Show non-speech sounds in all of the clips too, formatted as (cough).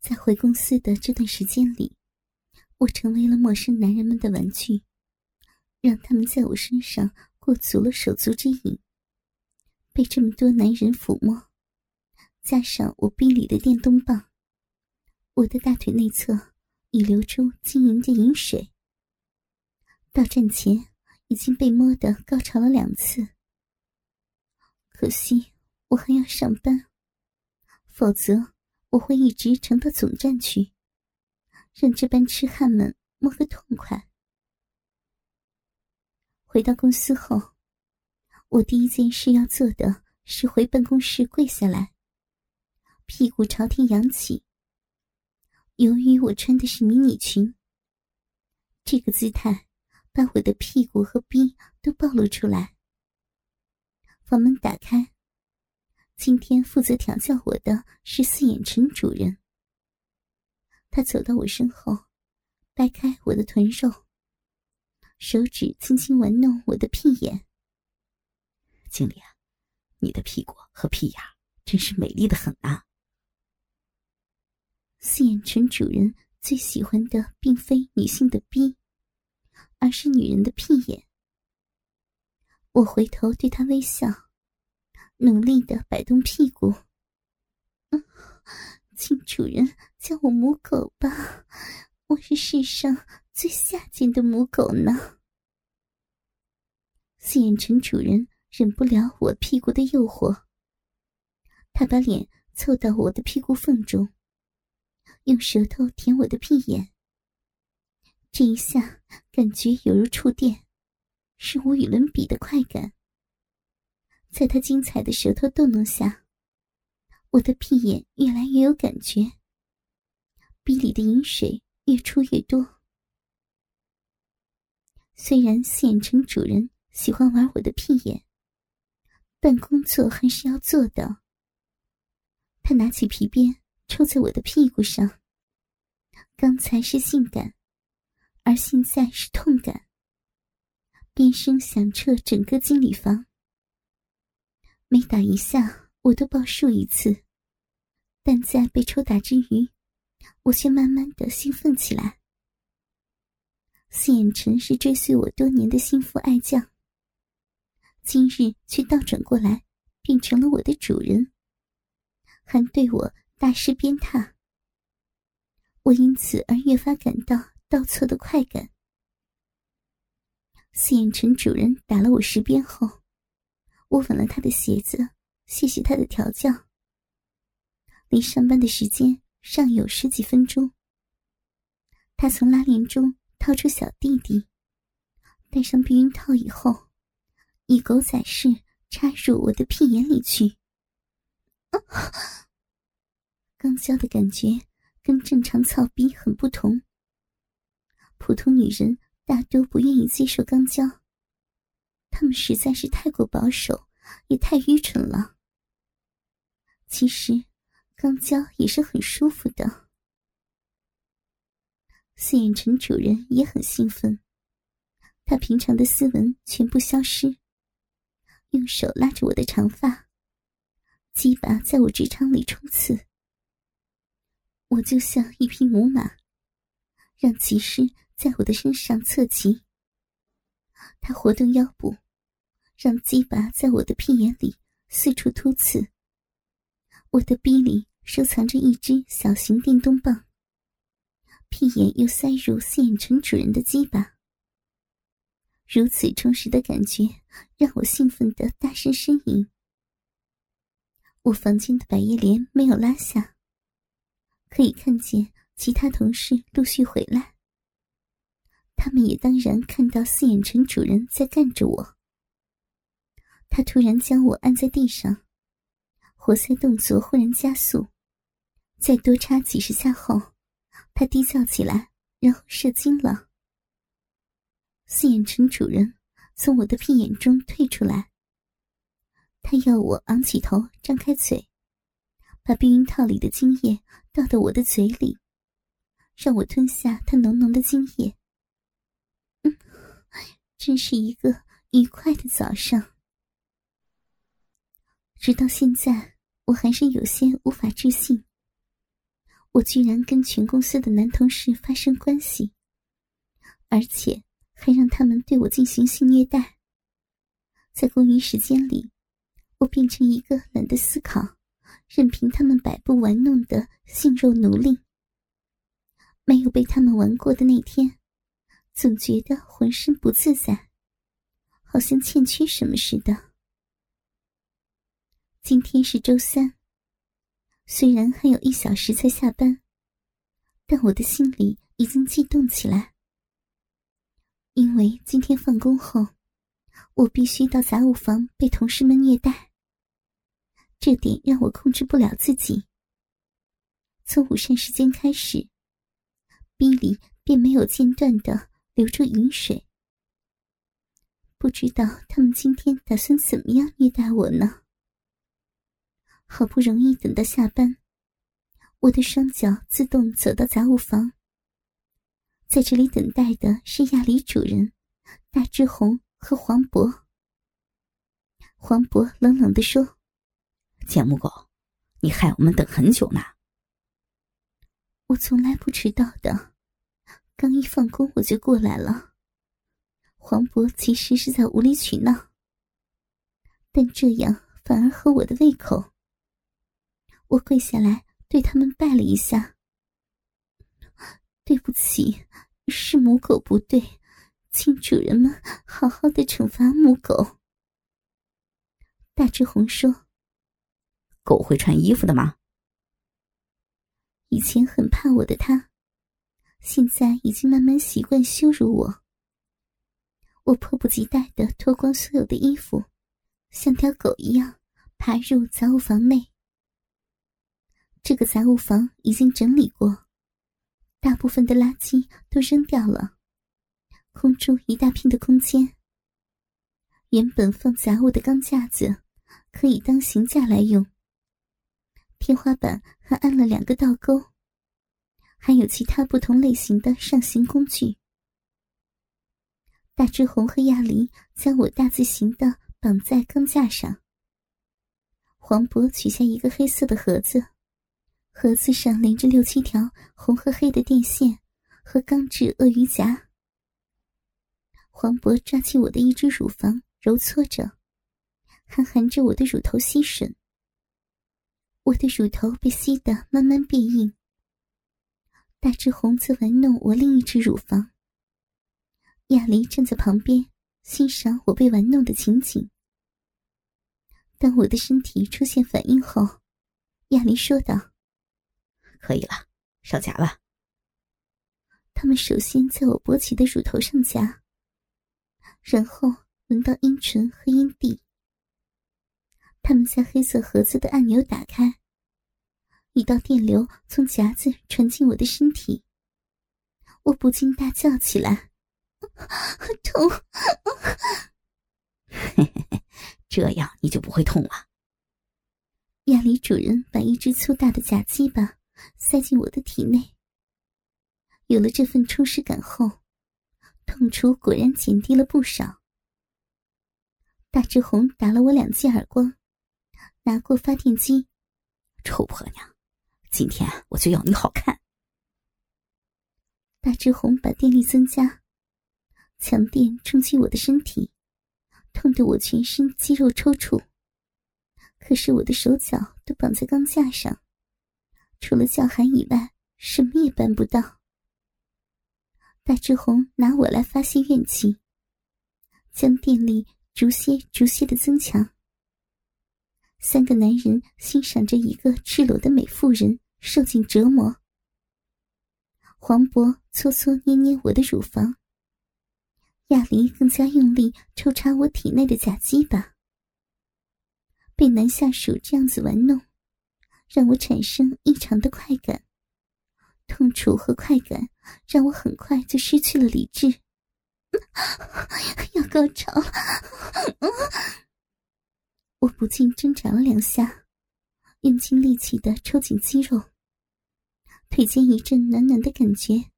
在回公司的这段时间里，我成为了陌生男人们的玩具，让他们在我身上过足了手足之瘾。被这么多男人抚摸，加上我逼里的电动棒，我的大腿内侧已流出晶莹的饮水。到站前已经被摸得高潮了两次，可惜我还要上班，否则。我会一直乘到总站去，让这班痴汉们摸个痛快。回到公司后，我第一件事要做的是回办公室跪下来，屁股朝天扬起。由于我穿的是迷你裙，这个姿态把我的屁股和逼都暴露出来。房门打开。今天负责调教我的是四眼陈主人。他走到我身后，掰开我的臀肉，手指轻轻玩弄我的屁眼。经理啊，你的屁股和屁眼真是美丽的很啊！四眼陈主人最喜欢的并非女性的逼，而是女人的屁眼。我回头对他微笑。努力的摆动屁股，嗯，请主人叫我母狗吧，我是世上最下贱的母狗呢。四眼陈主人忍不了我屁股的诱惑，他把脸凑到我的屁股缝中，用舌头舔我的屁眼。这一下感觉犹如触电，是无与伦比的快感。在他精彩的舌头逗弄下，我的屁眼越来越有感觉，鼻里的饮水越出越多。虽然四眼城主人喜欢玩我的屁眼，但工作还是要做的。他拿起皮鞭抽在我的屁股上，刚才是性感，而现在是痛感，鞭声响彻整个经理房。每打一下，我都报数一次，但在被抽打之余，我却慢慢的兴奋起来。四眼陈是追随我多年的心腹爱将，今日却倒转过来变成了我的主人，还对我大施鞭挞。我因此而越发感到倒错的快感。四眼陈主人打了我十鞭后。我吻了他的鞋子，谢谢他的调教。离上班的时间尚有十几分钟，他从拉链中掏出小弟弟，戴上避孕套以后，以狗仔式插入我的屁眼里去。刚交的感觉跟正常操逼很不同。普通女人大多不愿意接受肛交。他们实在是太过保守，也太愚蠢了。其实，肛交也是很舒服的。四眼城主人也很兴奋，他平常的斯文全部消失，用手拉着我的长发，鸡巴在我直肠里冲刺。我就像一匹母马，让骑士在我的身上侧骑。他活动腰部，让鸡巴在我的屁眼里四处突刺。我的逼里收藏着一只小型电动棒，屁眼又塞入四眼城主人的鸡巴。如此充实的感觉让我兴奋的大声呻吟。我房间的百叶帘没有拉下，可以看见其他同事陆续回来。他们也当然看到四眼城主人在干着我。他突然将我按在地上，活塞动作忽然加速，再多插几十下后，他低叫起来，然后射精了。四眼城主人从我的屁眼中退出来，他要我昂起头，张开嘴，把避孕套里的精液倒到我的嘴里，让我吞下他浓浓的精液。嗯真是一个愉快的早上。直到现在，我还是有些无法置信。我居然跟全公司的男同事发生关系，而且还让他们对我进行性虐待。在公余时间里，我变成一个懒得思考、任凭他们摆布玩弄的性肉奴隶。没有被他们玩过的那天，总觉得浑身不自在，好像欠缺什么似的。今天是周三。虽然还有一小时才下班，但我的心里已经激动起来。因为今天放工后，我必须到杂物房被同事们虐待。这点让我控制不了自己。从午膳时间开始，逼里便没有间断的流出饮水。不知道他们今天打算怎么样虐待我呢？好不容易等到下班，我的双脚自动走到杂物房。在这里等待的是亚里主人、大志红和黄渤。黄渤冷冷地说：“贱木狗，你害我们等很久呢。”我从来不迟到的，刚一放工我就过来了。黄渤其实是在无理取闹，但这样反而合我的胃口。我跪下来对他们拜了一下。对不起，是母狗不对，请主人们好好的惩罚母狗。大志红说：“狗会穿衣服的吗？”以前很怕我的他，现在已经慢慢习惯羞辱我。我迫不及待的脱光所有的衣服，像条狗一样爬入杂物房内。这个杂物房已经整理过，大部分的垃圾都扔掉了，空出一大片的空间。原本放杂物的钢架子可以当行架来用。天花板还安了两个倒钩，还有其他不同类型的上行工具。大志红和亚梨将我大字形的绑在钢架上。黄渤取下一个黑色的盒子。盒子上连着六七条红和黑的电线和钢制鳄鱼夹。黄渤抓起我的一只乳房揉搓着，还含着我的乳头吸吮。我的乳头被吸得慢慢变硬。大志红则玩弄我另一只乳房。亚梨站在旁边欣赏我被玩弄的情景。当我的身体出现反应后，亚梨说道。可以了，上夹了。他们首先在我勃起的乳头上夹，然后轮到阴唇和阴蒂。他们将黑色盒子的按钮打开，一道电流从夹子传进我的身体，我不禁大叫起来：“痛！”嘿嘿嘿这样你就不会痛了。亚里主人把一只粗大的假鸡巴。塞进我的体内。有了这份充实感后，痛楚果然减低了不少。大志红打了我两记耳光，拿过发电机，臭婆娘，今天我就要你好看。大志红把电力增加，强电冲击我的身体，痛得我全身肌肉抽搐。可是我的手脚都绑在钢架上。除了叫喊以外，什么也办不到。大志红拿我来发泄怨气，将电力逐些逐些的增强。三个男人欣赏着一个赤裸的美妇人受尽折磨。黄渤搓搓捏捏我的乳房，亚梨更加用力抽插我体内的假鸡巴。被男下属这样子玩弄。让我产生异常的快感，痛楚和快感让我很快就失去了理智。(laughs) 要高潮了，我不禁挣扎了两下，用尽力气的抽紧肌肉，腿间一阵暖暖的感觉，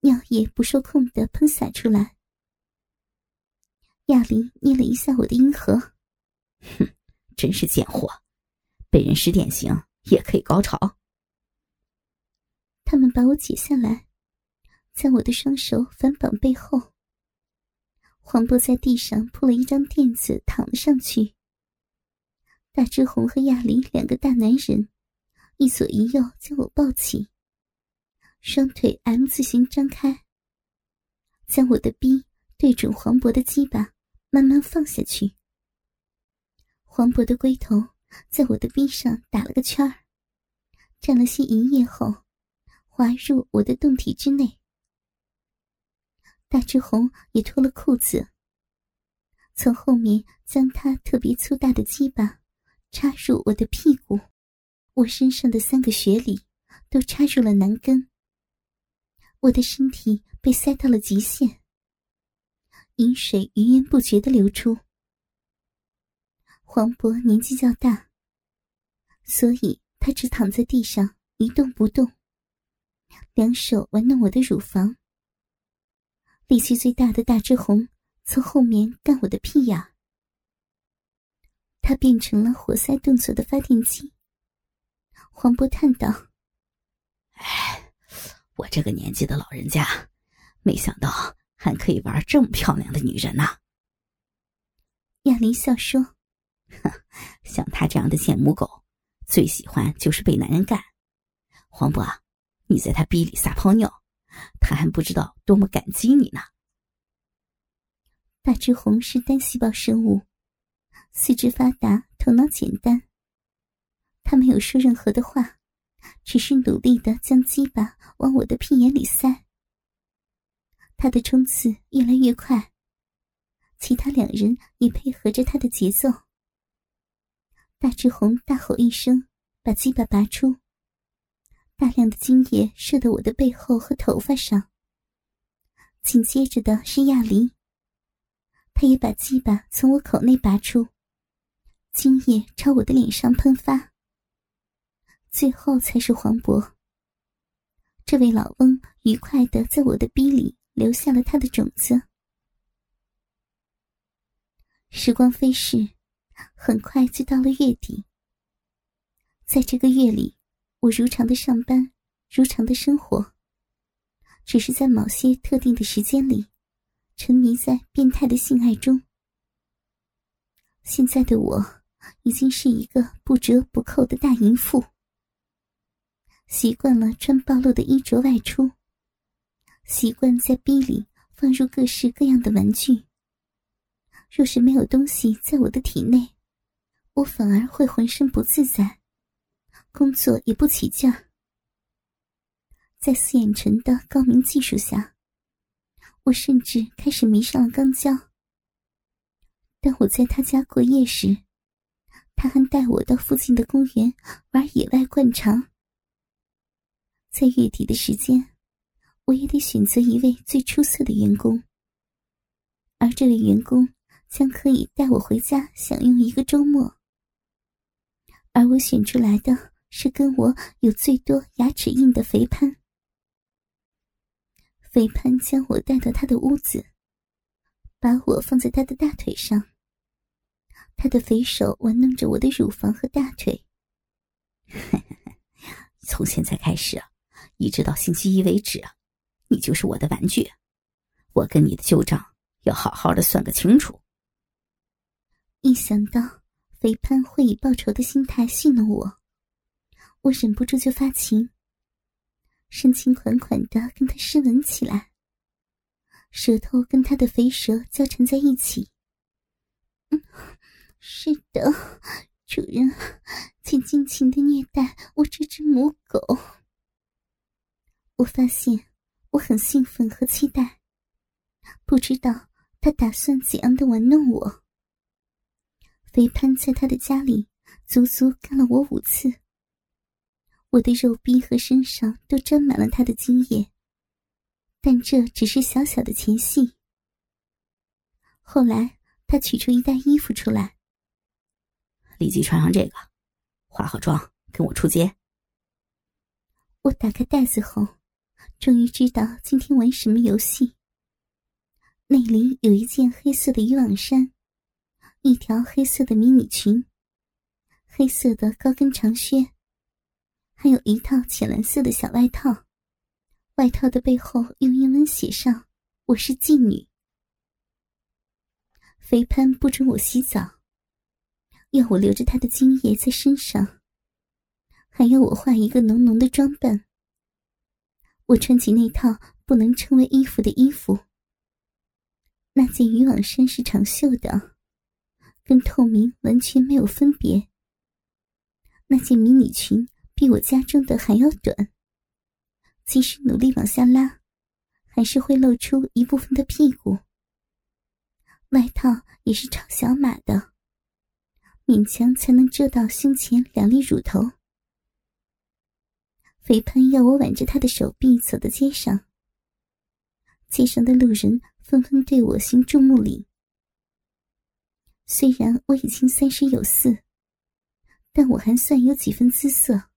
尿液不受控的喷洒出来。亚林捏了一下我的阴核，哼，真是贱货。被人使点刑也可以高潮。他们把我解下来，将我的双手反绑背后。黄渤在地上铺了一张垫子，躺了上去。大志红和亚离两个大男人，一左一右将我抱起，双腿 M 字形张开，将我的臂对准黄渤的鸡巴，慢慢放下去。黄渤的龟头在我的臂上打了个圈儿，沾了些银液后，滑入我的洞体之内。大志红也脱了裤子，从后面将他特别粗大的鸡巴。插入我的屁股，我身上的三个穴里都插入了男根。我的身体被塞到了极限，饮水源源不绝的流出。黄渤年纪较大，所以他只躺在地上一动不动，两手玩弄我的乳房。力气最大的大志红从后面干我的屁眼。他变成了活塞动作的发电机。黄渤叹道：“哎，我这个年纪的老人家，没想到还可以玩这么漂亮的女人呐。”亚林笑说：“哼，哼 (laughs) 像他这样的贱母狗，最喜欢就是被男人干。黄渤，你在他逼里撒泡尿，他还不知道多么感激你呢。”大志红是单细胞生物。四肢发达，头脑简单。他没有说任何的话，只是努力的将鸡巴往我的屁眼里塞。他的冲刺越来越快，其他两人也配合着他的节奏。大志红大吼一声，把鸡巴拔出，大量的精液射到我的背后和头发上。紧接着的是亚离，他也把鸡巴从我口内拔出。精液朝我的脸上喷发，最后才是黄渤。这位老翁愉快的在我的逼里留下了他的种子。时光飞逝，很快就到了月底。在这个月里，我如常的上班，如常的生活，只是在某些特定的时间里，沉迷在变态的性爱中。现在的我。已经是一个不折不扣的大淫妇，习惯了穿暴露的衣着外出，习惯在逼里放入各式各样的玩具。若是没有东西在我的体内，我反而会浑身不自在，工作也不起劲。在四眼城的高明技术下，我甚至开始迷上了钢胶。当我在他家过夜时，他还带我到附近的公园玩野外灌肠。在月底的时间，我也得选择一位最出色的员工，而这位员工将可以带我回家享用一个周末。而我选出来的是跟我有最多牙齿印的肥潘。肥潘将我带到他的屋子，把我放在他的大腿上。他的肥手玩弄着我的乳房和大腿。(laughs) 从现在开始，一直到星期一为止，你就是我的玩具。我跟你的旧账要好好的算个清楚。一想到肥潘会以报仇的心态戏弄我，我忍不住就发情，深情款款的跟他湿吻起来，舌头跟他的肥舌交缠在一起。嗯。是的，主人，请尽情的虐待我这只母狗。我发现我很兴奋和期待，不知道他打算怎样的玩弄我。肥潘在他的家里足足干了我五次，我的肉臂和身上都沾满了他的精液，但这只是小小的前戏。后来他取出一袋衣服出来。立即穿上这个，化好妆，跟我出街。我打开袋子后，终于知道今天玩什么游戏。那里有一件黑色的渔网衫，一条黑色的迷你裙，黑色的高跟长靴，还有一套浅蓝色的小外套。外套的背后用英文写上“我是妓女”。肥潘不准我洗澡，要我留着他的精液在身上，还要我画一个浓浓的妆扮。我穿起那套不能称为衣服的衣服，那件渔网衫是长袖的，跟透明完全没有分别。那件迷你裙比我家中的还要短，即使努力往下拉，还是会露出一部分的屁股。外套也是超小码的，勉强才能遮到胸前两粒乳头。肥潘要我挽着他的手臂走到街上，街上的路人纷纷对我行注目礼。虽然我已经三十有四，但我还算有几分姿色，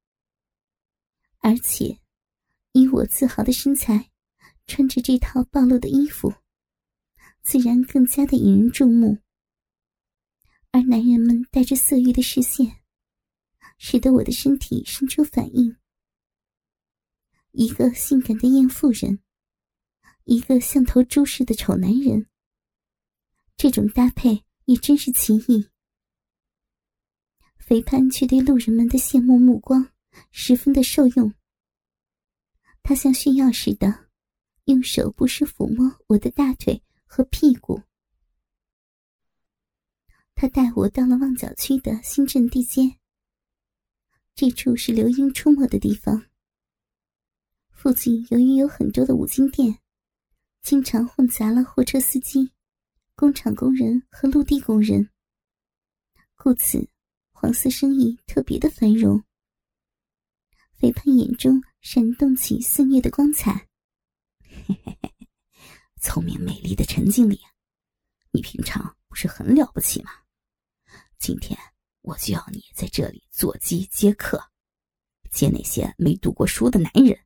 而且以我自豪的身材，穿着这套暴露的衣服，自然更加的引人注目。而男人们带着色欲的视线，使得我的身体生出反应。一个性感的艳妇人，一个像头猪似的丑男人。这种搭配也真是奇异。肥潘却对路人们的羡慕目光十分的受用。他像炫耀似的，用手不时抚摸我的大腿和屁股。他带我到了旺角区的新镇地街，这处是刘英出没的地方。附近由于有很多的五金店，经常混杂了货车司机、工厂工人和陆地工人，故此黄色生意特别的繁荣。肥胖眼中闪动起肆虐的光彩。嘿嘿嘿，聪明美丽的陈经理，你平常不是很了不起吗？今天我就要你在这里坐机接客，接那些没读过书的男人。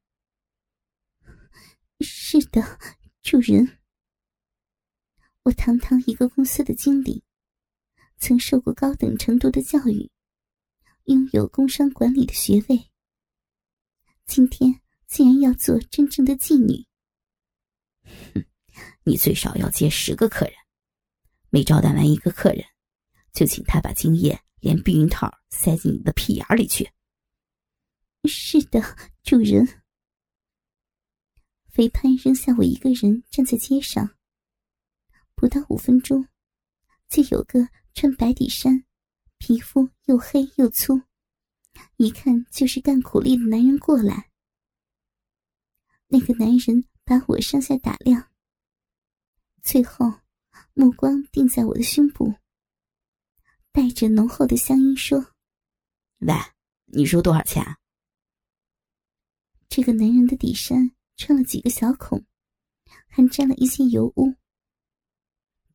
(laughs) 是的，主人。我堂堂一个公司的经理，曾受过高等程度的教育，拥有工商管理的学位。今天竟然要做真正的妓女？哼，你最少要接十个客人，每招待完一个客人，就请他把精液连避孕套塞进你的屁眼里去。是的，主人。肥潘扔下我一个人站在街上，不到五分钟，就有个穿白底衫、皮肤又黑又粗，一看就是干苦力的男人过来。那个男人把我上下打量，最后目光定在我的胸部，带着浓厚的乡音说：“喂，你收多少钱？”这个男人的底衫。穿了几个小孔，还沾了一些油污。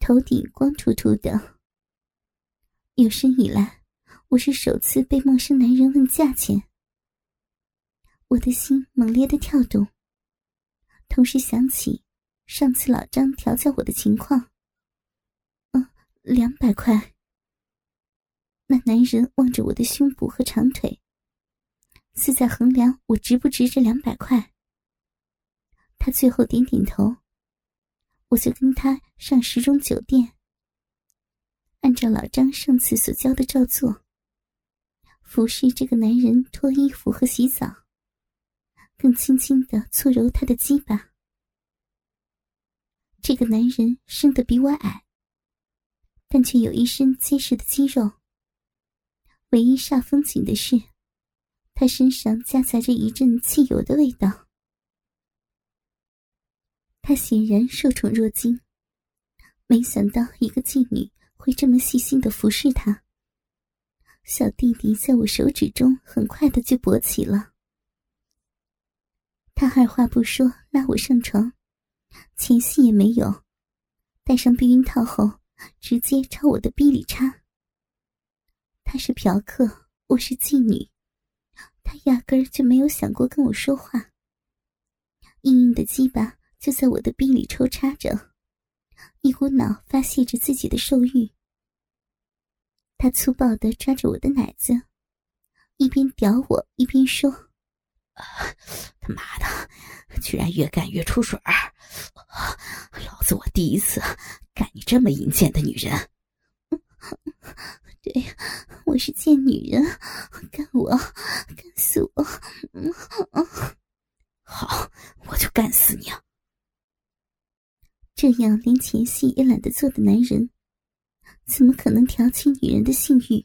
头顶光秃秃的。有生以来，我是首次被陌生男人问价钱。我的心猛烈的跳动，同时想起上次老张调教我的情况。嗯，两百块。那男人望着我的胸部和长腿，似在衡量我值不值这两百块。他最后点点头，我就跟他上时钟酒店，按照老张上次所教的照做，服侍这个男人脱衣服和洗澡，更轻轻的搓揉他的鸡巴。这个男人生得比我矮，但却有一身结实的肌肉。唯一煞风景的是，他身上夹杂着一阵汽油的味道。他显然受宠若惊，没想到一个妓女会这么细心的服侍他。小弟弟在我手指中很快的就勃起了。他二话不说拉我上床，前戏也没有，戴上避孕套后直接朝我的逼里插。他是嫖客，我是妓女，他压根儿就没有想过跟我说话。硬硬的鸡巴。就在我的臂里抽插着，一股脑发泄着自己的兽欲。他粗暴的抓着我的奶子，一边屌我一边说：“他妈的，居然越干越出水！老子我第一次干你这么淫贱的女人。对，我是贱女人，干我，干死我！(laughs) 好，我就干死你！这样连前戏也懒得做的男人，怎么可能挑起女人的性欲？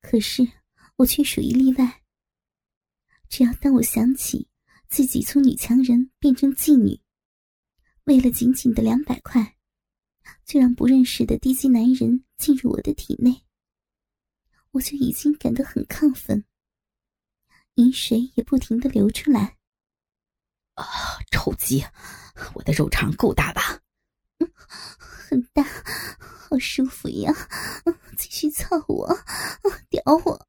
可是我却属于例外。只要当我想起自己从女强人变成妓女，为了仅仅的两百块，就让不认识的低级男人进入我的体内，我就已经感到很亢奋，饮水也不停的流出来。啊，臭鸡，我的肉肠够大吧？嗯很大，好舒服呀！继续操我，屌我！